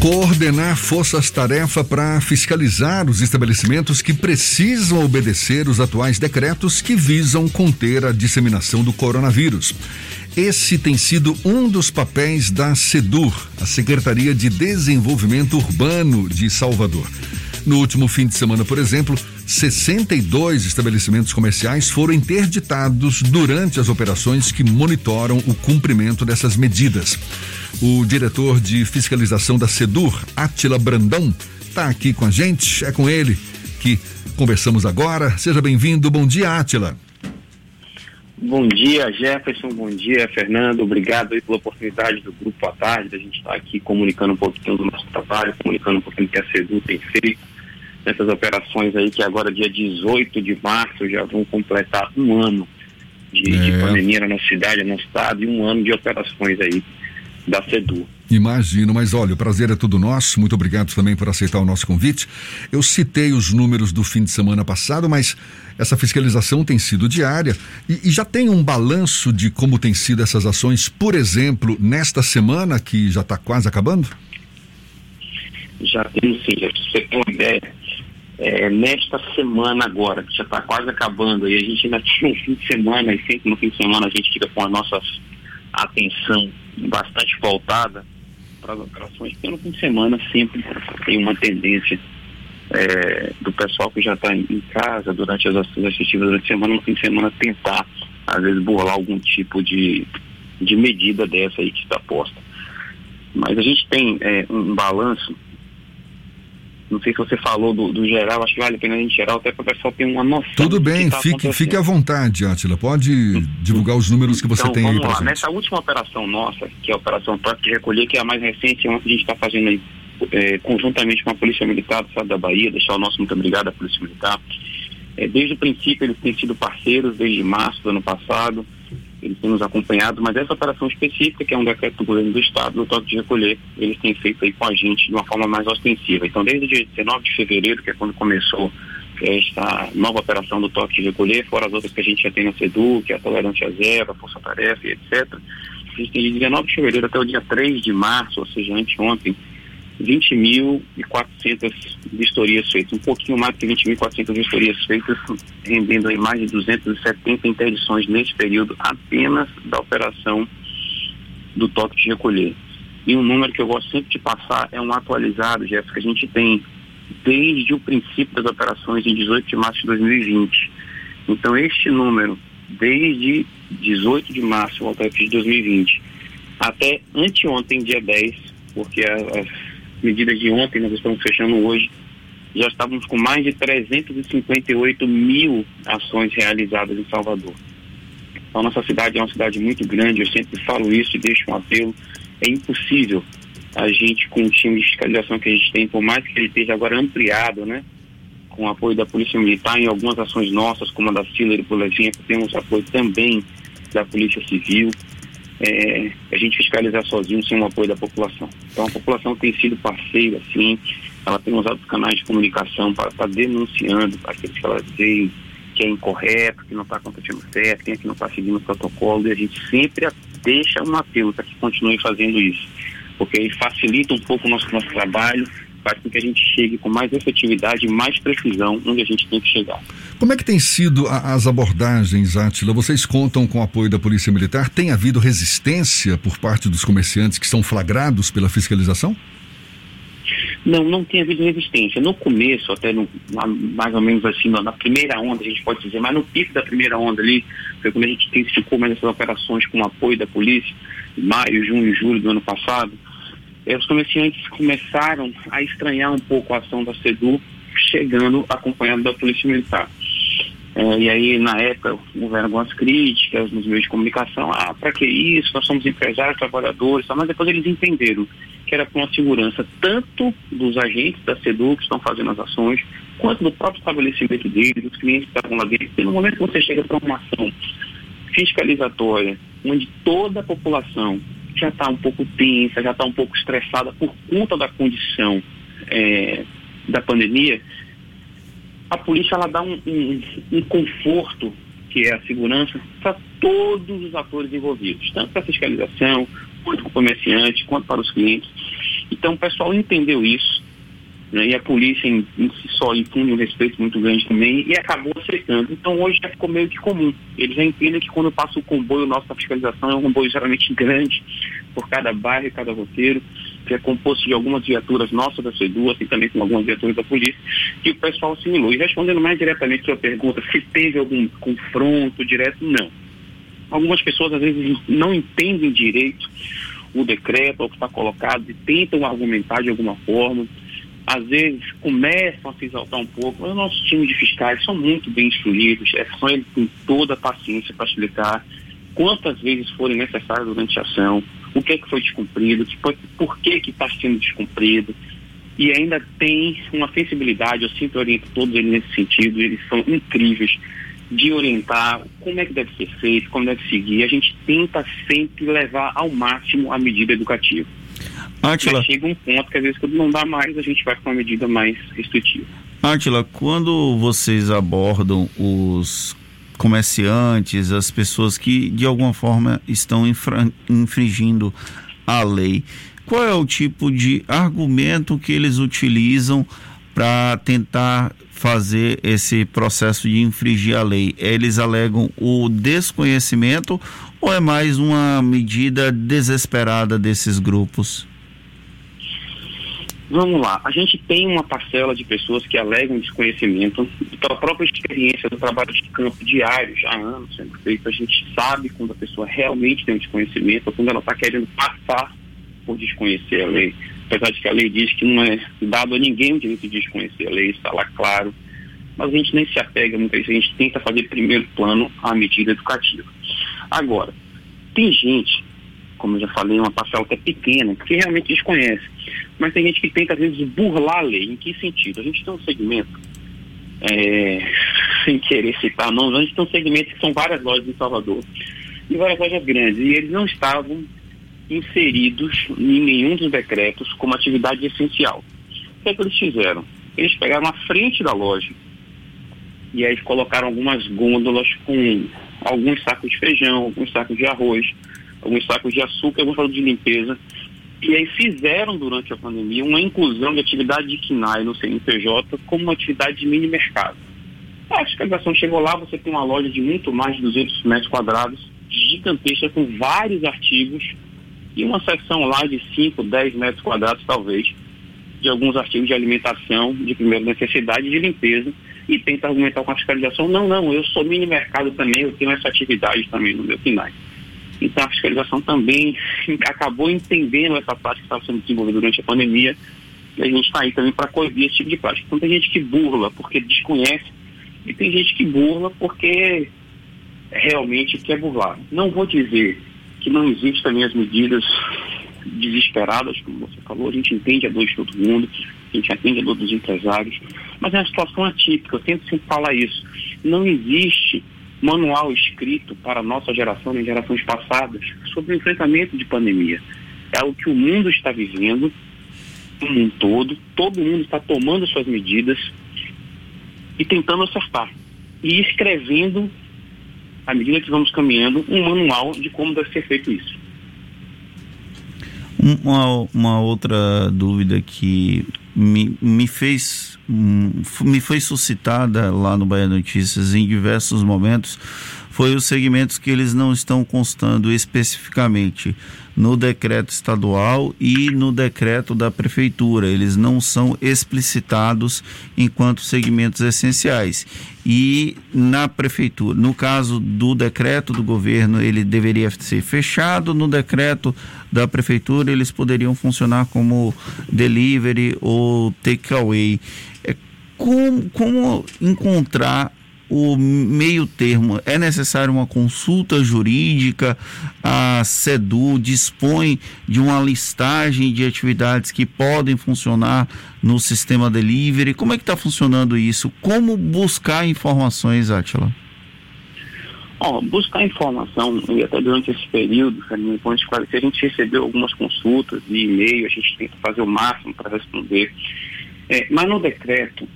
Coordenar forças-tarefa para fiscalizar os estabelecimentos que precisam obedecer os atuais decretos que visam conter a disseminação do coronavírus. Esse tem sido um dos papéis da SEDUR, a Secretaria de Desenvolvimento Urbano de Salvador. No último fim de semana, por exemplo, 62 estabelecimentos comerciais foram interditados durante as operações que monitoram o cumprimento dessas medidas. O diretor de fiscalização da SEDUR, Atila Brandão, está aqui com a gente. É com ele que conversamos agora. Seja bem-vindo. Bom dia, Atila. Bom dia, Jefferson. Bom dia, Fernando. Obrigado aí pela oportunidade do Grupo à Tarde, da gente estar aqui comunicando um pouquinho do nosso trabalho, comunicando um pouquinho do que a SEDU tem feito nessas operações aí, que agora, dia 18 de março, já vão completar um ano de, é. de pandemia na nossa cidade, no nosso estado, e um ano de operações aí da SEDU. Imagino, mas olha, o prazer é todo nosso. Muito obrigado também por aceitar o nosso convite. Eu citei os números do fim de semana passado, mas essa fiscalização tem sido diária e, e já tem um balanço de como tem sido essas ações, por exemplo, nesta semana que já está quase acabando? Já tem sim, já você tem uma ideia. É, nesta semana agora, que já está quase acabando, e a gente ainda tinha um fim de semana, e sempre no fim de semana a gente fica com a nossa atenção bastante voltada para as operações, no fim de semana sempre tem uma tendência é, do pessoal que já está em casa durante as ações assistivas durante a semana, no fim de semana tentar, às vezes, burlar algum tipo de, de medida dessa aí que está posta. Mas a gente tem é, um balanço não sei se você falou do, do geral, acho que vale a pena a gente geral, até para o pessoal ter uma noção. Tudo bem, tá fique, fique à vontade, Átila. Pode divulgar os números que você então, tem vamos aí. Lá. Nessa última operação nossa, que é a Operação Toque de Recolher, que é a mais recente, onde a gente está fazendo aí, é, conjuntamente com a Polícia Militar do Estado da Bahia, deixar o nosso muito obrigado à Polícia Militar. É, desde o princípio, eles têm sido parceiros, desde março do ano passado eles têm nos acompanhado, mas essa operação específica, que é um decreto do governo do Estado, do toque de recolher, eles têm feito aí com a gente de uma forma mais ostensiva. Então, desde o dia 19 de fevereiro, que é quando começou esta nova operação do toque de recolher, fora as outras que a gente já tem na SEDU, que é a tolerância zero, a força-tarefa e etc. A gente tem de 19 de fevereiro até o dia 3 de março, ou seja, anteontem, 20.400 vistorias feitas, um pouquinho mais que 20.400 vistorias feitas, rendendo aí mais de 270 interdições nesse período apenas da operação do toque de recolher. E um número que eu gosto sempre de passar é um atualizado, Jéssica, que a gente tem desde o princípio das operações em 18 de março de 2020. Então este número, desde 18 de março, de 2020, até anteontem, dia 10, porque as medidas de ontem, nós estamos fechando hoje, já estávamos com mais de 358 mil ações realizadas em Salvador. Então, nossa cidade é uma cidade muito grande, eu sempre falo isso e deixo um apelo. É impossível a gente, com o time de fiscalização que a gente tem, por mais que ele esteja agora ampliado, né, com o apoio da Polícia Militar em algumas ações nossas, como a da Ciller e por exemplo, temos apoio também da Polícia Civil, é, a gente fiscalizar sozinho sem o apoio da população. Então a população tem sido parceira, sim, ela tem usado os canais de comunicação para estar tá denunciando aqueles que ela veem que é incorreto, que não está acontecendo certo, quem é que não está seguindo o protocolo, e a gente sempre deixa um apelo para que continue fazendo isso, porque aí facilita um pouco o nosso, nosso trabalho, faz com que a gente chegue com mais efetividade mais precisão onde a gente tem que chegar. Como é que tem sido a, as abordagens, Átila? Vocês contam com o apoio da Polícia Militar? Tem havido resistência por parte dos comerciantes que são flagrados pela fiscalização? Não, não tem havido resistência. No começo, até no, mais ou menos assim, na primeira onda, a gente pode dizer, mas no pico da primeira onda ali, foi quando a gente intensificou mais essas operações com o apoio da polícia, maio, junho e julho do ano passado, eh, os comerciantes começaram a estranhar um pouco a ação da SEDU, chegando acompanhado da Polícia Militar. É, e aí, na época, houveram algumas críticas nos meios de comunicação. Ah, para que isso? Nós somos empresários, trabalhadores, mas depois eles entenderam que era com a segurança tanto dos agentes da SEDU que estão fazendo as ações, quanto do próprio estabelecimento deles, dos clientes que estavam lá dentro. E no momento que você chega para uma ação fiscalizatória, onde toda a população já está um pouco tensa, já está um pouco estressada por conta da condição é, da pandemia, a polícia ela dá um, um, um conforto, que é a segurança, para todos os atores envolvidos, tanto para a fiscalização, quanto para o comerciante, quanto para os clientes. Então o pessoal entendeu isso, né, e a polícia em, em si só infunde um respeito muito grande também e acabou aceitando. Então hoje já ficou meio que comum. Eles já entendem que quando passa o comboio nosso da fiscalização é um comboio geralmente grande por cada bairro cada roteiro, que é composto de algumas viaturas nossas da C2 e também com algumas viaturas da polícia, que o pessoal assimilou. E respondendo mais diretamente a sua pergunta, se teve algum confronto direto, não. Algumas pessoas às vezes não entendem direito o decreto, o que está colocado, e tentam argumentar de alguma forma às vezes começam a se exaltar um pouco, mas o nosso time de fiscais são muito bem instruídos, é só eles têm toda a paciência para explicar quantas vezes forem necessárias durante a ação, o que é que foi descumprido, que foi, por que que está sendo descumprido, e ainda tem uma sensibilidade, eu sempre oriento todos eles nesse sentido, eles são incríveis de orientar como é que deve ser feito, como deve seguir, a gente tenta sempre levar ao máximo a medida educativa. Atila. Mas chega um ponto que às vezes quando não dá mais, a gente vai com uma medida mais restritiva. Atila, quando vocês abordam os comerciantes, as pessoas que de alguma forma estão infringindo a lei, qual é o tipo de argumento que eles utilizam para tentar fazer esse processo de infringir a lei? Eles alegam o desconhecimento ou é mais uma medida desesperada desses grupos? Vamos lá, a gente tem uma parcela de pessoas que alegam desconhecimento pela própria experiência do trabalho de campo diário, já há anos sendo feito, a gente sabe quando a pessoa realmente tem um desconhecimento ou quando ela está querendo passar por desconhecer a lei. Apesar de que a lei diz que não é dado a ninguém o direito de desconhecer a lei, está lá claro, mas a gente nem se apega muitas vezes, a gente tenta fazer primeiro plano a medida educativa. Agora, tem gente como eu já falei, uma parcela que é pequena, que realmente desconhece. Mas tem gente que tenta, às vezes, burlar a lei. Em que sentido? A gente tem um segmento, é, sem querer citar não, a gente tem um segmento que são várias lojas em Salvador, e várias lojas grandes, e eles não estavam inseridos em nenhum dos decretos como atividade essencial. O que é que eles fizeram? Eles pegaram a frente da loja e aí colocaram algumas gôndolas com alguns sacos de feijão, alguns sacos de arroz, alguns sacos de açúcar, alguns sacos de limpeza. E aí fizeram durante a pandemia uma inclusão de atividade de KINAI no CNPJ como uma atividade de mini mercado. A fiscalização chegou lá, você tem uma loja de muito mais de 200 metros quadrados, gigantesca, com vários artigos, e uma seção lá de 5, 10 metros quadrados, talvez, de alguns artigos de alimentação, de primeira necessidade, de limpeza, e tenta argumentar com a fiscalização, não, não, eu sou mini mercado também, eu tenho essa atividade também no meu KINAI. Então a fiscalização também acabou entendendo essa prática que estava sendo desenvolvida durante a pandemia e a gente está aí também para coibir esse tipo de prática. Então tem gente que burla porque desconhece e tem gente que burla porque realmente quer burlar. Não vou dizer que não existem também as medidas desesperadas, como você falou, a gente entende a dor de todo mundo, a gente atende a dor dos empresários, mas é uma situação atípica, eu tento sempre falar isso. Não existe manual escrito para a nossa geração e gerações passadas sobre o enfrentamento de pandemia. É o que o mundo está vivendo, o mundo todo, todo mundo está tomando suas medidas e tentando acertar. E escrevendo, à medida que vamos caminhando, um manual de como deve ser feito isso. Uma, uma outra dúvida que me, me fez me foi suscitada lá no Bahia Notícias em diversos momentos foi os segmentos que eles não estão constando especificamente no decreto estadual e no decreto da prefeitura. Eles não são explicitados enquanto segmentos essenciais. E na prefeitura, no caso do decreto do governo, ele deveria ser fechado, no decreto da prefeitura, eles poderiam funcionar como delivery ou takeaway. É, como, como encontrar o meio termo? É necessário uma consulta jurídica? A SEDU dispõe de uma listagem de atividades que podem funcionar no sistema delivery? Como é que está funcionando isso? Como buscar informações, Atila? Buscar informação, e até durante esse período, Fernando, a esclarecer, a gente recebeu algumas consultas de e-mail, a gente tenta fazer o máximo para responder. É, mas no decreto,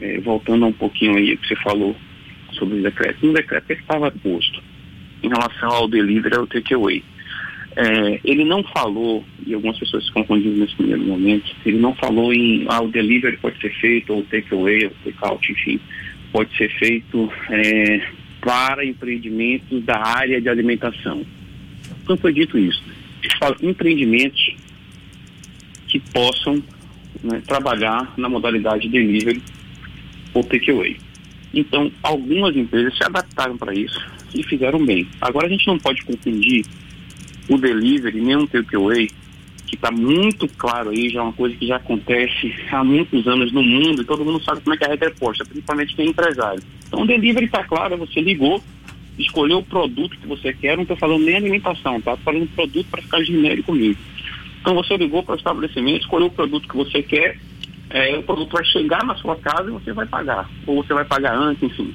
é, voltando um pouquinho aí que você falou, sobre o decreto. No decreto que estava posto em relação ao delivery ao takeaway. É, ele não falou, e algumas pessoas se confundiram nesse primeiro momento, ele não falou em ah, o delivery pode ser feito, ou takeaway, ou take-out, enfim, pode ser feito é, para empreendimentos da área de alimentação. Então foi dito isso. Fala empreendimentos que possam né, trabalhar na modalidade delivery ou takeaway. Então, algumas empresas se adaptaram para isso e fizeram bem. Agora, a gente não pode confundir o delivery, nem um takeaway, que está muito claro aí, já é uma coisa que já acontece há muitos anos no mundo e todo mundo sabe como é que a regra é posta, principalmente quem é empresário. Então o delivery está claro, você ligou, escolheu o produto que você quer, não estou falando nem alimentação, tá? Estou falando produto para ficar genérico comigo. Então você ligou para o estabelecimento, escolheu o produto que você quer, é, o produto vai chegar na sua casa e você vai pagar. Ou você vai pagar antes, enfim.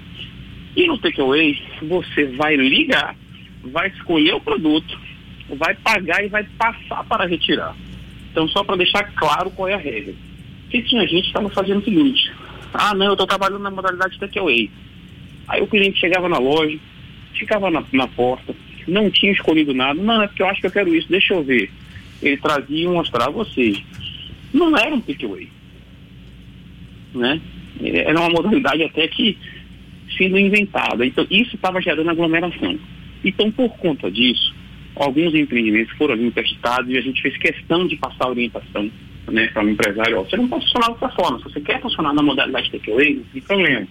E no takeaway, você vai ligar, vai escolher o produto, vai pagar e vai passar para retirar. Então, só para deixar claro qual é a regra. Porque tinha gente que estava fazendo o seguinte: ah, não, eu estou trabalhando na modalidade takeaway. Aí o cliente chegava na loja, ficava na, na, porta, não tinha escolhido nada. Não, é porque eu acho que eu quero isso, deixa eu ver. Ele trazia e mostrava a vocês. Não era um takeaway. Né? Era uma modalidade até que sendo inventada. Então, isso estava gerando aglomeração. Então, por conta disso, alguns empreendimentos foram ali e a gente fez questão de passar orientação né, para o empresário. Ó, você não pode funcionar dessa forma. Se você quer funcionar na modalidade takeaway, não tem problema.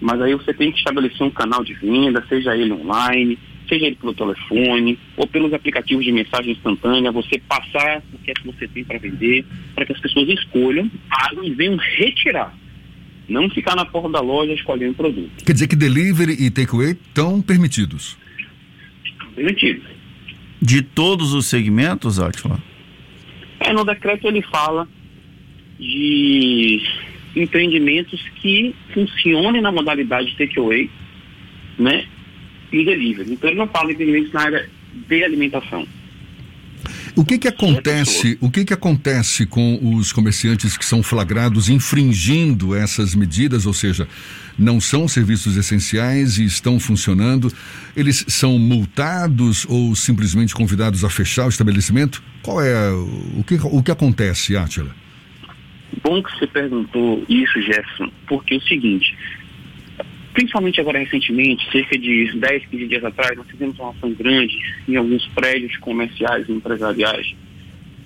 Mas aí você tem que estabelecer um canal de venda, seja ele online, seja ele pelo telefone ou pelos aplicativos de mensagem instantânea, você passar o que é que você tem para vender, para que as pessoas escolham, pagam e venham retirar. Não ficar na porta da loja escolhendo produto. Quer dizer que delivery e takeaway estão permitidos? Permitidos. De todos os segmentos, Atila? É, no decreto ele fala de empreendimentos que funcionem na modalidade takeaway, né? E delivery. Então ele não fala de empreendimentos na área de alimentação. O que que acontece? O que que acontece com os comerciantes que são flagrados infringindo essas medidas, ou seja, não são serviços essenciais e estão funcionando? Eles são multados ou simplesmente convidados a fechar o estabelecimento? Qual é o que o que acontece, Átila? Bom que você perguntou isso, Jefferson, porque é o seguinte, principalmente agora recentemente, cerca de 10, 15 dias atrás, nós fizemos uma ação grande em alguns prédios comerciais e empresariais.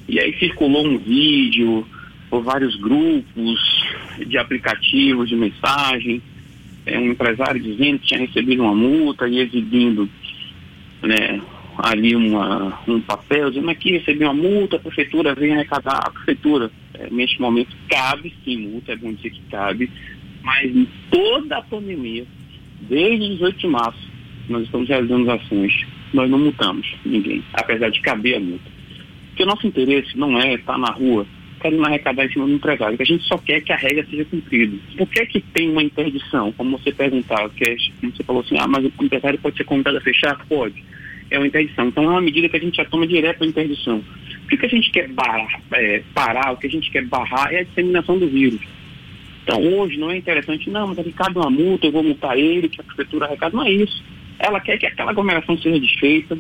E aí circulou um vídeo por vários grupos de aplicativos de mensagem, é, um empresário dizendo que tinha recebido uma multa e exibindo né, ali uma, um papel, dizendo aqui recebi uma multa, a prefeitura vem arrecadar, a prefeitura, é, neste momento, cabe sim multa, é bom dizer que cabe, mas em toda a pandemia, desde 18 de março, nós estamos realizando ações. Nós não multamos ninguém, apesar de caber a multa. Porque o nosso interesse não é estar na rua querendo arrecadar em cima do empresário, que a gente só quer que a regra seja cumprida. Por que que tem uma interdição? Como você perguntava, que é, você falou assim, ah, mas o empresário pode ser convidado a fechar? Pode. É uma interdição. Então é uma medida que a gente já toma direto a interdição. O que a gente quer é, parar, o que a gente quer barrar é a disseminação do vírus. Então, hoje não é interessante, não, mas ele cabe uma multa, eu vou multar ele, que a prefeitura arrecada. Não é isso. Ela quer que aquela aglomeração seja desfeita,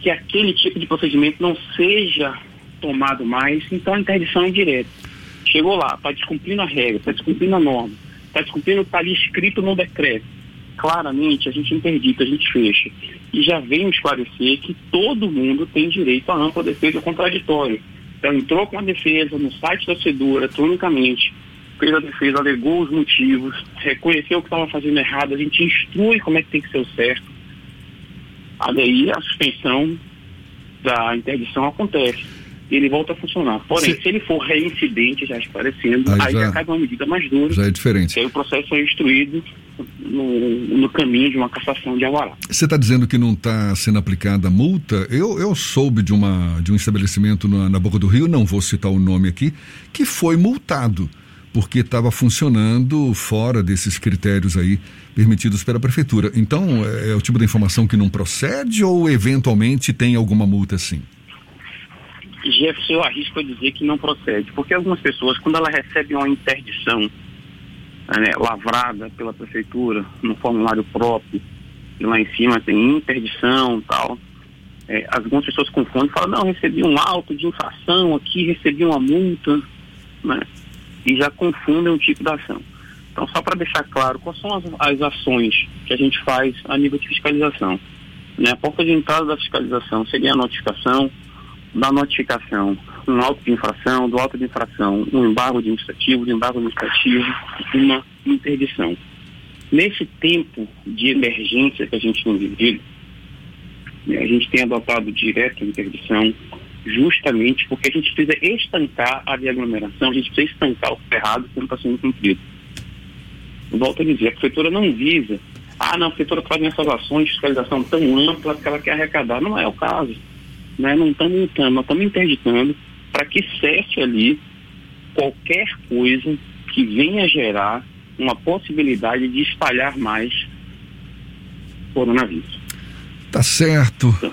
que aquele tipo de procedimento não seja tomado mais, então a interdição é direta. Chegou lá, está descumprindo a regra, está descumprindo a norma, está descumprindo o que está ali escrito no decreto. Claramente, a gente interdita, a gente fecha. E já vem esclarecer que todo mundo tem direito à ampla defesa contraditória. Então, entrou com a defesa no site da CEDU, eletronicamente, fez a defesa, alegou os motivos, reconheceu o que estava fazendo errado, a gente instrui como é que tem que ser o certo. Aí a suspensão da interdição acontece. E ele volta a funcionar. Porém, se, se ele for reincidente, já esclarecendo, aí, aí já, já cai uma medida mais dura. Já é diferente. aí o processo é instruído no, no, caminho de uma cassação de alvará. Você está dizendo que não está sendo aplicada multa? Eu, eu soube de, uma, de um estabelecimento na, na Boca do Rio, não vou citar o nome aqui, que foi multado porque estava funcionando fora desses critérios aí permitidos pela prefeitura. Então, é, é o tipo de informação que não procede ou eventualmente tem alguma multa sim? Jefferson, eu arrisco dizer que não procede, porque algumas pessoas, quando ela recebe uma interdição né, lavrada pela prefeitura, no formulário próprio, e lá em cima tem interdição tal, é, algumas pessoas confundem, falam, não, recebi um auto de infração aqui, recebi uma multa, né? E já confundem o tipo da ação. Então, só para deixar claro, quais são as, as, ações que a gente faz a nível de fiscalização? Né? A porta de entrada da fiscalização seria a notificação, da notificação, um auto de infração, do auto de infração, um embargo administrativo, do embargo administrativo, uma interdição. Nesse tempo de emergência que a gente tem vivido, né, a gente tem adotado direto a interdição, justamente porque a gente precisa estancar a aglomeração, a gente precisa estancar o ferrado que não está sendo cumprido. Volto a dizer, a prefeitura não visa, ah, não, a prefeitura faz essas ações de fiscalização tão ampla que ela quer arrecadar. Não é o caso. Né? Não estamos multando, nós estamos interditando para que cesse ali qualquer coisa que venha gerar uma possibilidade de espalhar mais coronavírus. Tá certo. Então,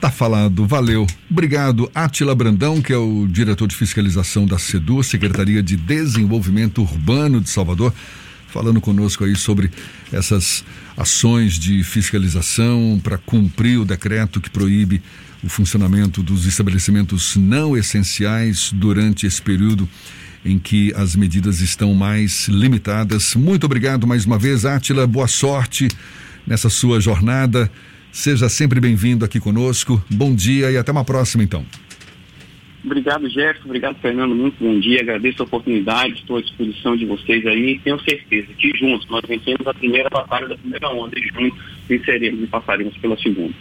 Tá falado, valeu. Obrigado, Atila Brandão, que é o diretor de fiscalização da SEDU, Secretaria de Desenvolvimento Urbano de Salvador, falando conosco aí sobre essas ações de fiscalização para cumprir o decreto que proíbe o funcionamento dos estabelecimentos não essenciais durante esse período em que as medidas estão mais limitadas. Muito obrigado mais uma vez, Átila. Boa sorte nessa sua jornada. Seja sempre bem-vindo aqui conosco. Bom dia e até uma próxima, então. Obrigado, Jefferson. Obrigado, Fernando. Muito bom dia. Agradeço a oportunidade. Estou à disposição de vocês aí. Tenho certeza que juntos nós vencemos a primeira batalha da primeira onda e juntos venceremos e passaremos pela segunda.